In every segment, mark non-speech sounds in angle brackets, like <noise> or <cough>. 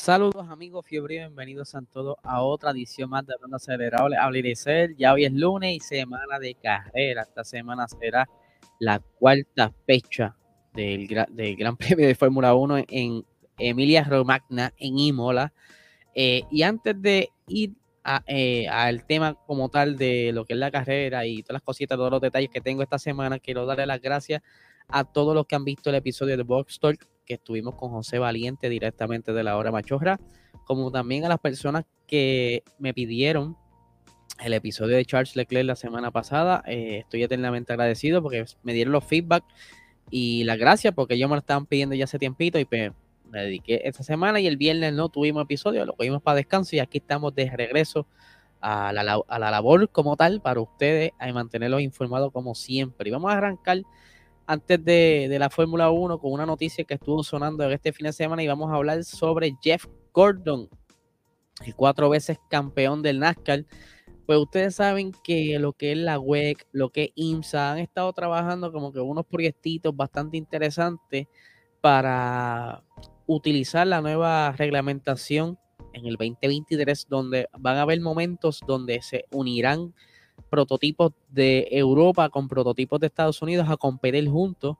Saludos amigos fiebre, bienvenidos a todos a otra edición más de Ronda Acelerable. Hablar ya hoy es lunes y semana de carrera. Esta semana será la cuarta fecha del, Gran <laughs> Premio de Fórmula 1 en Emilia Romagna, en Imola. Eh, y antes de ir eh, al tema como tal de lo que es la carrera y todas las cositas, todos los detalles que tengo esta semana, quiero darle las gracias a todos los que han visto el episodio de Box Talk que estuvimos con José Valiente directamente de la hora machorra, como también a las personas que me pidieron el episodio de Charles Leclerc la semana pasada. Eh, estoy eternamente agradecido porque me dieron los feedback y las gracias porque ellos me lo estaban pidiendo ya hace tiempito y pues, me dediqué esta semana y el viernes no tuvimos episodio, lo cogimos para descanso y aquí estamos de regreso a la, labor como tal para ustedes y mantenerlos informados como siempre. Y vamos a arrancar antes de, la Fórmula 1 con una noticia que estuvo sonando este fin de semana y vamos a hablar sobre Jeff Gordon, el cuatro veces campeón del NASCAR. Pues ustedes saben que lo que es la WEC, lo que es IMSA, han estado trabajando como que unos proyectitos bastante interesantes para utilizar la nueva reglamentación en el 2023, donde van a haber momentos donde se unirán prototipos de Europa con prototipos de Estados Unidos a competir juntos.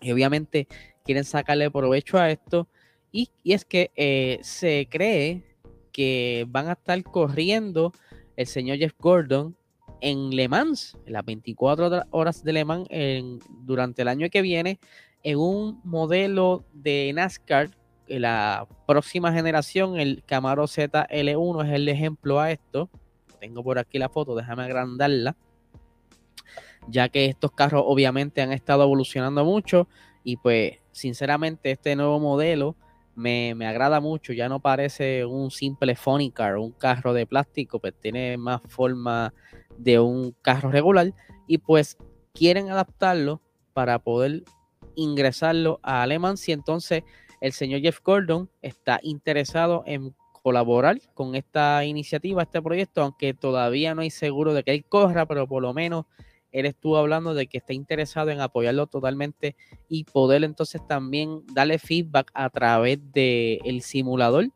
Y obviamente quieren sacarle provecho a esto. Y, es que eh, se cree que van a estar corriendo el señor Jeff Gordon en Le Mans, en las 24 horas de Le Mans durante el año que viene, en un modelo de NASCAR. La próxima generación, el Camaro ZL1 es el ejemplo a esto tengo por aquí la foto, déjame agrandarla. Ya que estos carros obviamente han estado evolucionando mucho y pues sinceramente este nuevo modelo me, agrada mucho. Ya no parece un simple funny car, un carro de plástico, pues tiene más forma de un carro regular y pues quieren adaptarlo para poder ingresarlo a Alemán. Si entonces el señor Jeff Gordon está interesado en colaborar con esta iniciativa, este proyecto, aunque todavía no hay seguro de que él corra, pero por lo menos él estuvo hablando de que está interesado en apoyarlo totalmente y poder entonces también darle feedback a través del simulador.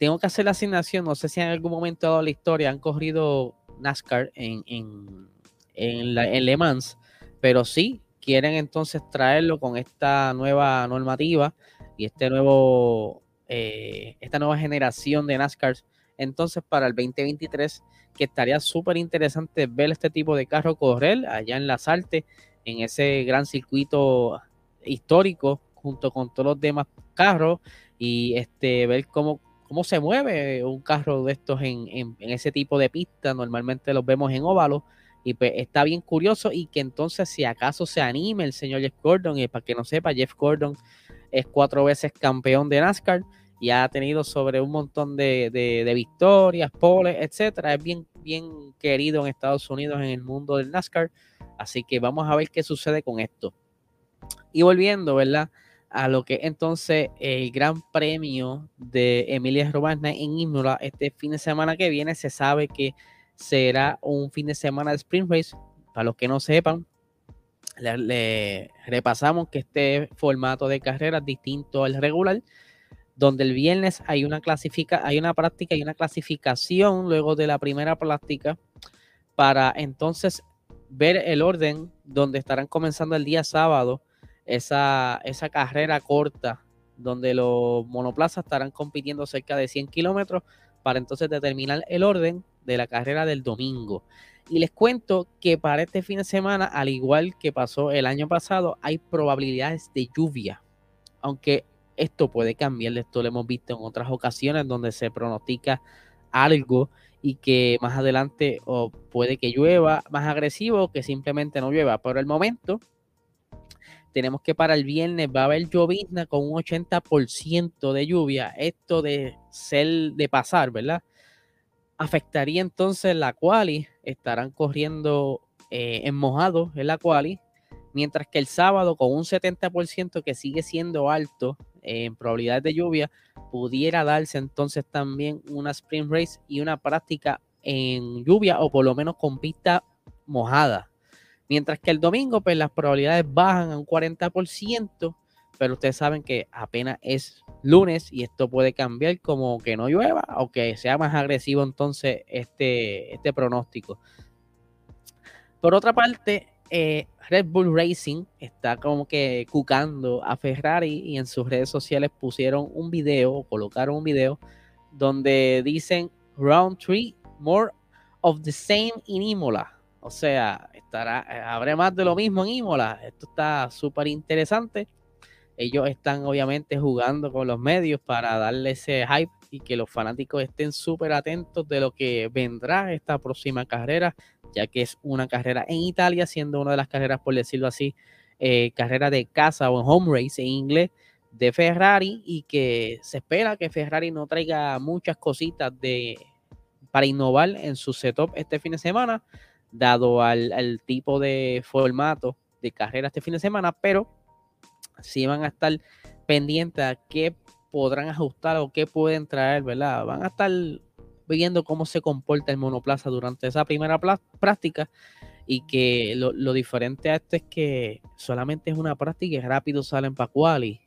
Tengo que hacer la asignación, no sé si en algún momento dado la historia han corrido NASCAR en, en, en, en Le Mans, pero sí quieren entonces traerlo con esta nueva normativa y este nuevo eh, esta nueva generación de NASCAR. Entonces, para el 2023, que estaría súper interesante ver este tipo de carro correr allá en Las Artes, en ese gran circuito histórico, junto con todos los demás carros, y este, ver cómo, cómo se mueve un carro de estos en, en, ese tipo de pista. Normalmente los vemos en óvalo. Y pues está bien curioso y que entonces si acaso se anime el señor Jeff Gordon, y para que no sepa, Jeff Gordon es cuatro veces campeón de NASCAR y ha tenido sobre un montón de, victorias, poles, etcétera. Es bien, bien querido en Estados Unidos, en el mundo del NASCAR. Así que vamos a ver qué sucede con esto. Y volviendo, ¿verdad? A lo que entonces el Gran Premio de Emilia Romagna en Imola este fin de semana que viene se sabe que será un fin de semana de sprint race. Para los que no sepan, le, repasamos que este formato de carrera es distinto al regular, donde el viernes hay una clasifica, hay una práctica y una clasificación luego de la primera práctica para entonces ver el orden donde estarán comenzando el día sábado esa, esa carrera corta donde los monoplazas estarán compitiendo cerca de 100 kilómetros para entonces determinar el orden de la carrera del domingo. Y les cuento que para este fin de semana, al igual que pasó el año pasado, hay probabilidades de lluvia. Aunque esto puede cambiar, esto lo hemos visto en otras ocasiones donde se pronostica algo y que más adelante o puede que llueva más agresivo o que simplemente no llueva. Por el momento, tenemos que para el viernes va a haber llovizna con un 80% de lluvia. Esto de ser, de pasar, ¿verdad? afectaría entonces la quali, estarán corriendo eh, en mojado en la quali, mientras que el sábado con un 70% que sigue siendo alto en probabilidades de lluvia, pudiera darse entonces también una sprint race y una práctica en lluvia o por lo menos con pista mojada. Mientras que el domingo, pues las probabilidades bajan a un 40%, pero ustedes saben que apenas es lunes y esto puede cambiar como que no llueva o que sea más agresivo entonces este, este pronóstico. Por otra parte, eh, Red Bull Racing está como que cucando a Ferrari y en sus redes sociales pusieron un video, colocaron un video donde dicen Round 3, more of the same in Imola. O sea, eh, habrá más de lo mismo en Imola. Esto está súper interesante. Ellos están obviamente jugando con los medios para darle ese hype y que los fanáticos estén súper atentos de lo que vendrá esta próxima carrera, ya que es una carrera en Italia, siendo una de las carreras, por decirlo así, eh, carrera de casa o home race en inglés de Ferrari y que se espera que Ferrari no traiga muchas cositas de para innovar en su setup este fin de semana, dado al, tipo de formato de carrera este fin de semana, pero sí van a estar pendientes a qué podrán ajustar o qué pueden traer, ¿verdad? Van a estar viendo cómo se comporta el monoplaza durante esa primera práctica y que lo, diferente a esto es que solamente es una práctica y rápido salen para quali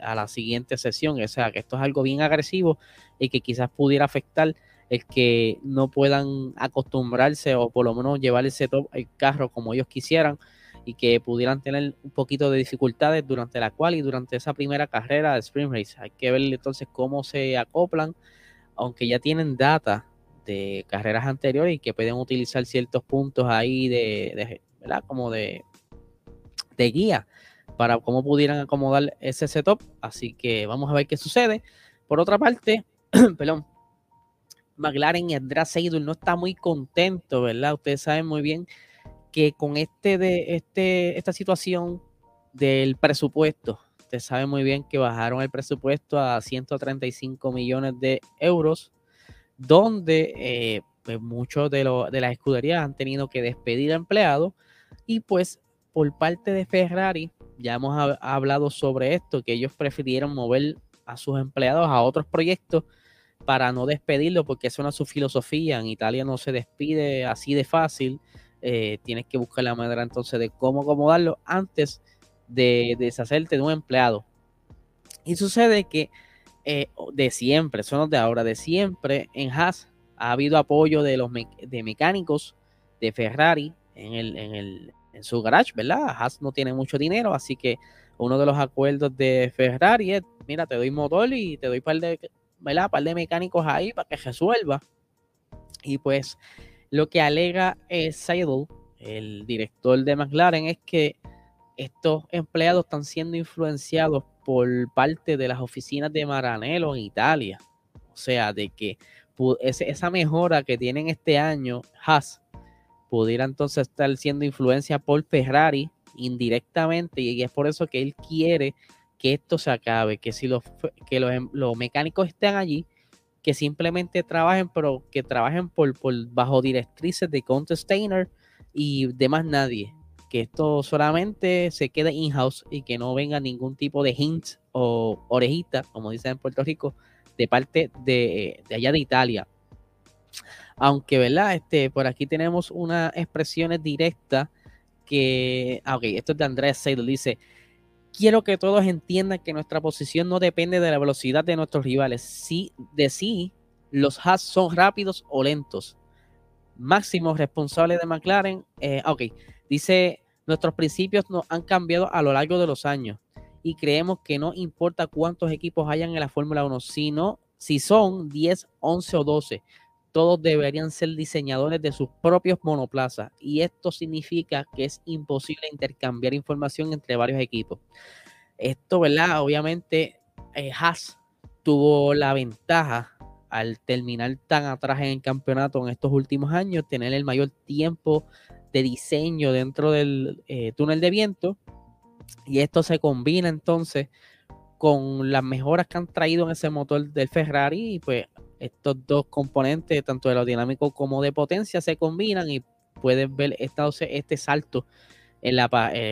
a la siguiente sesión, o sea que esto es algo bien agresivo y que quizás pudiera afectar el que no puedan acostumbrarse o por lo menos llevar el setup el carro como ellos quisieran y que pudieran tener un poquito de dificultades durante la cual y durante esa primera carrera de Sprint Race. Hay que ver entonces cómo se acoplan, aunque ya tienen data de carreras anteriores y que pueden utilizar ciertos puntos ahí de, ¿verdad? Como de, de guía para cómo pudieran acomodar ese setup. Así que vamos a ver qué sucede. Por otra parte, <clears throat> perdón, McLaren y Andrés Seidel no está muy contento, ¿verdad? Ustedes saben muy bien que con este de este esta situación del presupuesto, ustedes saben muy bien que bajaron el presupuesto a 135 millones de euros, donde eh, pues muchos de, de las escuderías han tenido que despedir a empleados y pues por parte de Ferrari ya hemos hablado sobre esto, que ellos prefirieron mover a sus empleados a otros proyectos para no despedirlo, porque es una su filosofía. En Italia no se despide así de fácil. Eh, tienes que buscar la manera entonces de cómo acomodarlo antes de, deshacerte de un empleado. Y sucede que eh, de siempre, son de ahora, de siempre en Haas ha habido apoyo de los de mecánicos de Ferrari en, el, en, el, en su garage, ¿verdad? Haas no tiene mucho dinero, así que uno de los acuerdos de Ferrari es, mira, te doy motor y te doy par de ¿verdad? par de mecánicos ahí para que resuelva. Y pues lo que alega eh, Seidel, el director de McLaren, es que estos empleados están siendo influenciados por parte de las oficinas de Maranello en Italia. O sea, de que esa mejora que tienen este año Haas pudiera entonces estar siendo influencia por Ferrari indirectamente y es por eso que él quiere que esto se acabe, que si los, que los, em, los mecánicos estén allí, que simplemente trabajen, pero que trabajen por, bajo directrices de Conte Steiner y de más nadie. Que esto solamente se quede in-house y que no venga ningún tipo de hint o orejita, como dicen en Puerto Rico, de parte de, de allá de Italia. Aunque, ¿verdad? Este, por aquí tenemos unas expresiones directas que. Ah, ok, esto es de Andrés Seidel. Dice: quiero que todos entiendan que nuestra posición no depende de la velocidad de nuestros rivales. Sí, de sí, los Haas son rápidos o lentos. Máximo responsable de McLaren. Eh, dice, nuestros principios no han cambiado a lo largo de los años y creemos que no importa cuántos equipos hayan en la Fórmula 1, sino si son 10, 11 o 12 todos deberían ser diseñadores de sus propios monoplazas y esto significa que es imposible intercambiar información entre varios equipos. Esto, ¿verdad? Obviamente, eh, Haas tuvo la ventaja al terminar tan atrás en el campeonato en estos últimos años, tener el mayor tiempo de diseño dentro del eh, túnel de viento y esto se combina entonces con las mejoras que han traído en ese motor del Ferrari y pues estos dos componentes, tanto de aerodinámico como de potencia, se combinan y puedes ver este salto en la,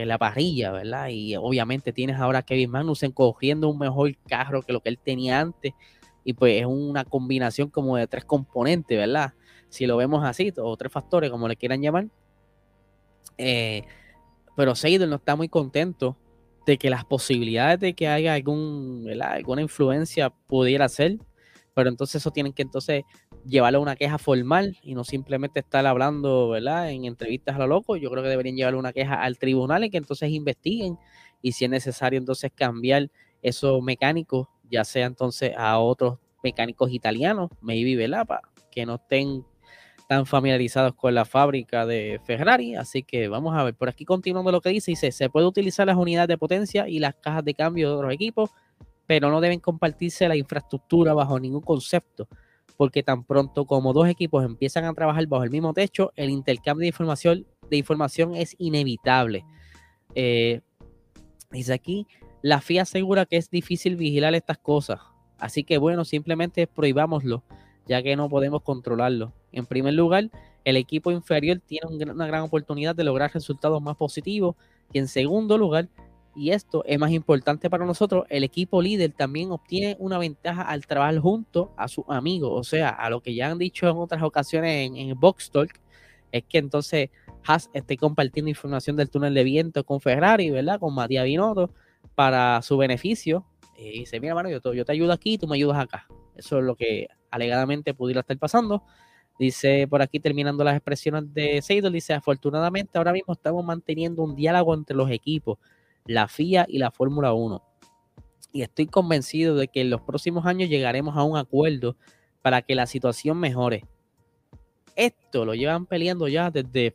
la parrilla, ¿verdad? Y obviamente tienes ahora a Kevin Magnussen cogiendo un mejor carro que lo que él tenía antes. Y pues es una combinación como de tres componentes, ¿verdad? Si lo vemos así, o tres factores, como le quieran llamar. Eh, pero Seidel no está muy contento de que las posibilidades de que haya algún, alguna influencia pudiera ser, pero entonces eso tienen que entonces llevarlo a una queja formal y no simplemente estar hablando, ¿verdad? En entrevistas a lo loco. Yo creo que deberían llevarle una queja al tribunal y que entonces investiguen y si es necesario entonces cambiar esos mecánicos, ya sea entonces a otros mecánicos italianos, maybe, ¿verdad? Para que no estén tan familiarizados con la fábrica de Ferrari. Así que vamos a ver, por aquí continuando lo que dice, dice, se puede utilizar las unidades de potencia y las cajas de cambio de otros equipos, pero no deben compartirse la infraestructura bajo ningún concepto, porque tan pronto como dos equipos empiezan a trabajar bajo el mismo techo, el intercambio de información, de información es inevitable. Eh, dice aquí, la FIA asegura que es difícil vigilar estas cosas, así que bueno, simplemente prohibámoslo ya que no podemos controlarlo. En primer lugar, el equipo inferior tiene una gran oportunidad de lograr resultados más positivos. Y en segundo lugar, y esto es más importante para nosotros, el equipo líder también obtiene una ventaja al trabajar junto a sus amigos. O sea, a lo que ya han dicho en otras ocasiones en, en Box Talk, es que entonces Haas esté compartiendo información del túnel de viento con Ferrari, ¿verdad? Con Matías Binotto para su beneficio. Y dice, mira, mano, yo yo te ayudo aquí, tú me ayudas acá. Eso es lo que alegadamente pudiera estar pasando. Dice por aquí, terminando las expresiones de Seidel, dice, afortunadamente ahora mismo estamos manteniendo un diálogo entre los equipos, la FIA y la Fórmula 1. Y estoy convencido de que en los próximos años llegaremos a un acuerdo para que la situación mejore. Esto lo llevan peleando ya desde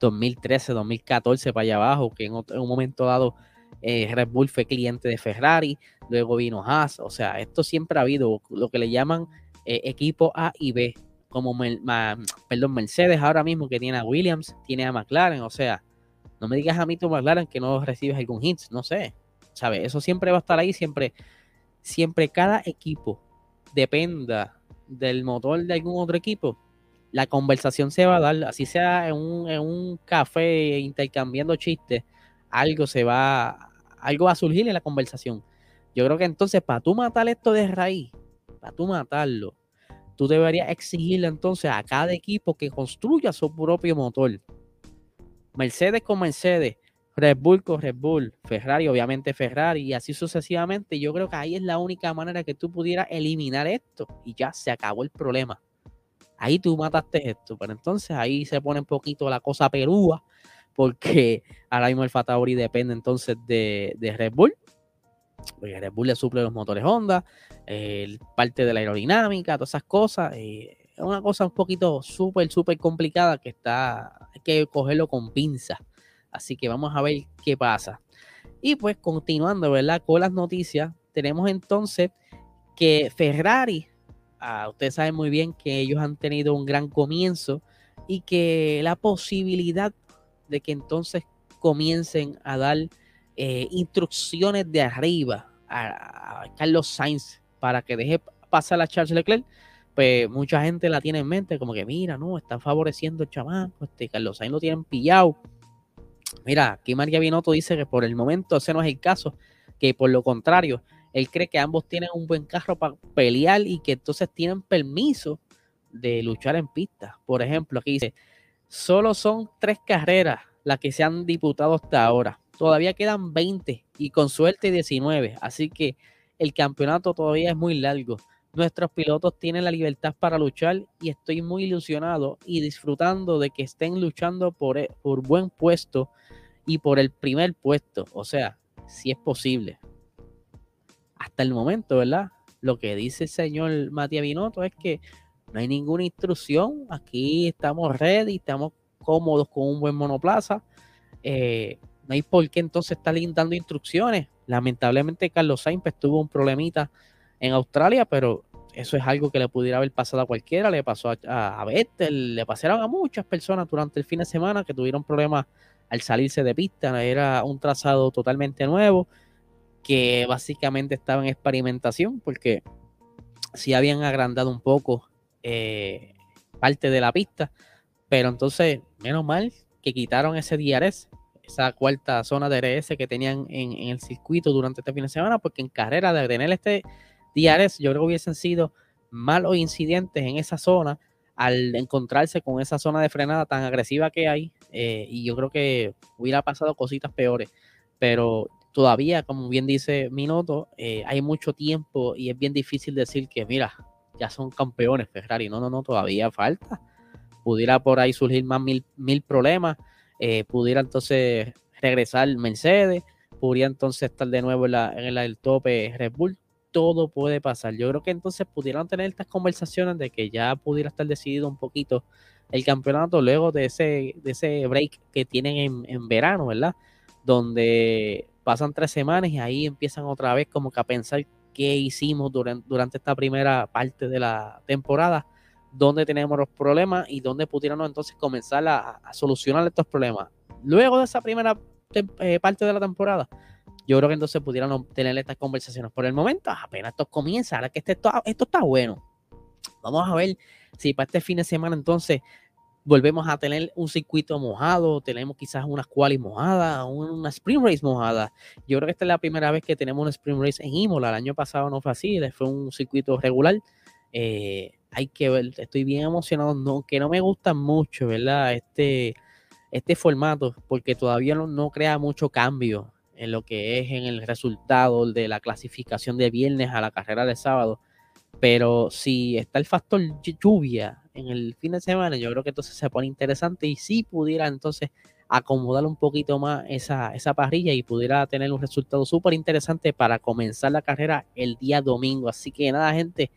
2013, 2014 para allá abajo, que en, un momento dado eh, Red Bull fue cliente de Ferrari, luego vino Haas, o sea, esto siempre ha habido lo que le llaman eh, equipo A y B, como perdón, Mercedes ahora mismo que tiene a Williams, tiene a McLaren, o sea, no me digas a mí tu McLaren que no recibes algún hit, no sé, ¿sabes? Eso siempre va a estar ahí, siempre, siempre cada equipo dependa del motor de algún otro equipo, la conversación se va a dar, así sea en un, en un café intercambiando chistes, algo se va, algo va a surgir en la conversación. Yo creo que entonces, para tú matar esto de raíz, para tú matarlo, tú deberías exigirle entonces a cada equipo que construya su propio motor. Mercedes con Mercedes, Red Bull con Red Bull, Ferrari, obviamente Ferrari, y así sucesivamente. Yo creo que ahí es la única manera que tú pudieras eliminar esto y ya se acabó el problema. Ahí tú mataste esto, pero entonces ahí se pone un poquito la cosa perúa porque ahora mismo el Fatauri depende entonces de, Red Bull. Porque Red Bull le suple los motores Honda, parte de la aerodinámica, todas esas cosas. es una cosa un poquito súper, súper complicada que está, hay que cogerlo con pinzas. Así que vamos a ver qué pasa. Y pues continuando, ¿verdad? Con las noticias, tenemos entonces que Ferrari, ah, ustedes saben muy bien que ellos han tenido un gran comienzo y que la posibilidad de que entonces comiencen a dar eh, instrucciones de arriba a, Carlos Sainz para que deje pasar a Charles Leclerc, pues mucha gente la tiene en mente como que mira, no, están favoreciendo el chamaco, este Carlos Sainz lo tienen pillado. Mira, aquí María Binotto dice que por el momento ese no es el caso, que por lo contrario, él cree que ambos tienen un buen carro para pelear y que entonces tienen permiso de luchar en pista. Por ejemplo, aquí dice, Solo son tres carreras las que se han disputado hasta ahora. Todavía quedan 20 y con suerte 19. Así que el campeonato todavía es muy largo. Nuestros pilotos tienen la libertad para luchar y estoy muy ilusionado y disfrutando de que estén luchando por, e, por buen puesto y por el primer puesto. O sea, si es posible. Hasta el momento, ¿verdad? Lo que dice el señor Matías Binotto es que no hay ninguna instrucción. Aquí estamos ready, estamos cómodos con un buen monoplaza. Eh, no hay por qué entonces estar dando instrucciones. Lamentablemente, Carlos Sainz pues, tuvo un problemita en Australia, pero eso es algo que le pudiera haber pasado a cualquiera. Le pasó a, a le pasaron a muchas personas durante el fin de semana que tuvieron problemas al salirse de pista. Era un trazado totalmente nuevo que básicamente estaba en experimentación porque si habían agrandado un poco eh, parte de la pista. Pero entonces, menos mal que quitaron ese DRS, esa cuarta zona de DRS que tenían en, el circuito durante este fin de semana, porque en carrera de tener este DRS, yo creo que hubiesen sido malos incidentes en esa zona al encontrarse con esa zona de frenada tan agresiva que hay. Eh, y yo creo que hubiera pasado cositas peores. pero todavía, como bien dice Minoto, eh, hay mucho tiempo y es bien difícil decir que, mira, ya son campeones Ferrari. No, no, no, todavía falta. Pudiera por ahí surgir más mil, problemas. Eh, pudiera entonces regresar Mercedes. Pudiera entonces estar de nuevo en, la, en el tope Red Bull. Todo puede pasar. Yo creo que entonces pudieran tener estas conversaciones de que ya pudiera estar decidido un poquito el campeonato luego de ese, de ese break que tienen en, en verano, ¿verdad? Donde pasan tres semanas y ahí empiezan otra vez como que a pensar qué hicimos durante, durante esta primera parte de la temporada, dónde tenemos los problemas y dónde pudiéramos entonces comenzar a, solucionar estos problemas. Luego de esa primera eh, parte de la temporada, yo creo que entonces pudieran tener estas conversaciones. Por el momento, apenas esto comienza, ahora que este, esto, está bueno. Vamos a ver si para este fin de semana entonces volvemos a tener un circuito mojado, tenemos quizás unas quali mojadas, una sprint race mojada. Yo creo que esta es la primera vez que tenemos una sprint race en Imola. El año pasado no fue así, fue un circuito regular. Eh, hay que ver, estoy bien emocionado, no, que no me gusta mucho, ¿verdad? Este, este formato, porque todavía no crea mucho cambio en lo que es en el resultado de la clasificación de viernes a la carrera de sábado. Pero si está el factor lluvia en el fin de semana, yo creo que entonces se pone interesante y si pudiera entonces acomodar un poquito más esa, esa parrilla y pudiera tener un resultado súper interesante para comenzar la carrera el día domingo. Así que nada, gente,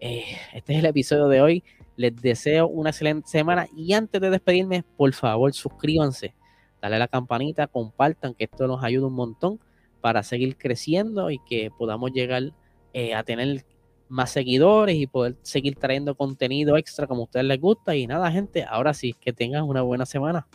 eh, este es el episodio de hoy. Les deseo una excelente semana y antes de despedirme, por favor, suscríbanse, dale a la campanita, compartan, que esto nos ayuda un montón para seguir creciendo y que podamos llegar eh, a tener más seguidores y poder seguir trayendo contenido extra como a ustedes les gusta. Y nada, gente, ahora sí, que tengan una buena semana.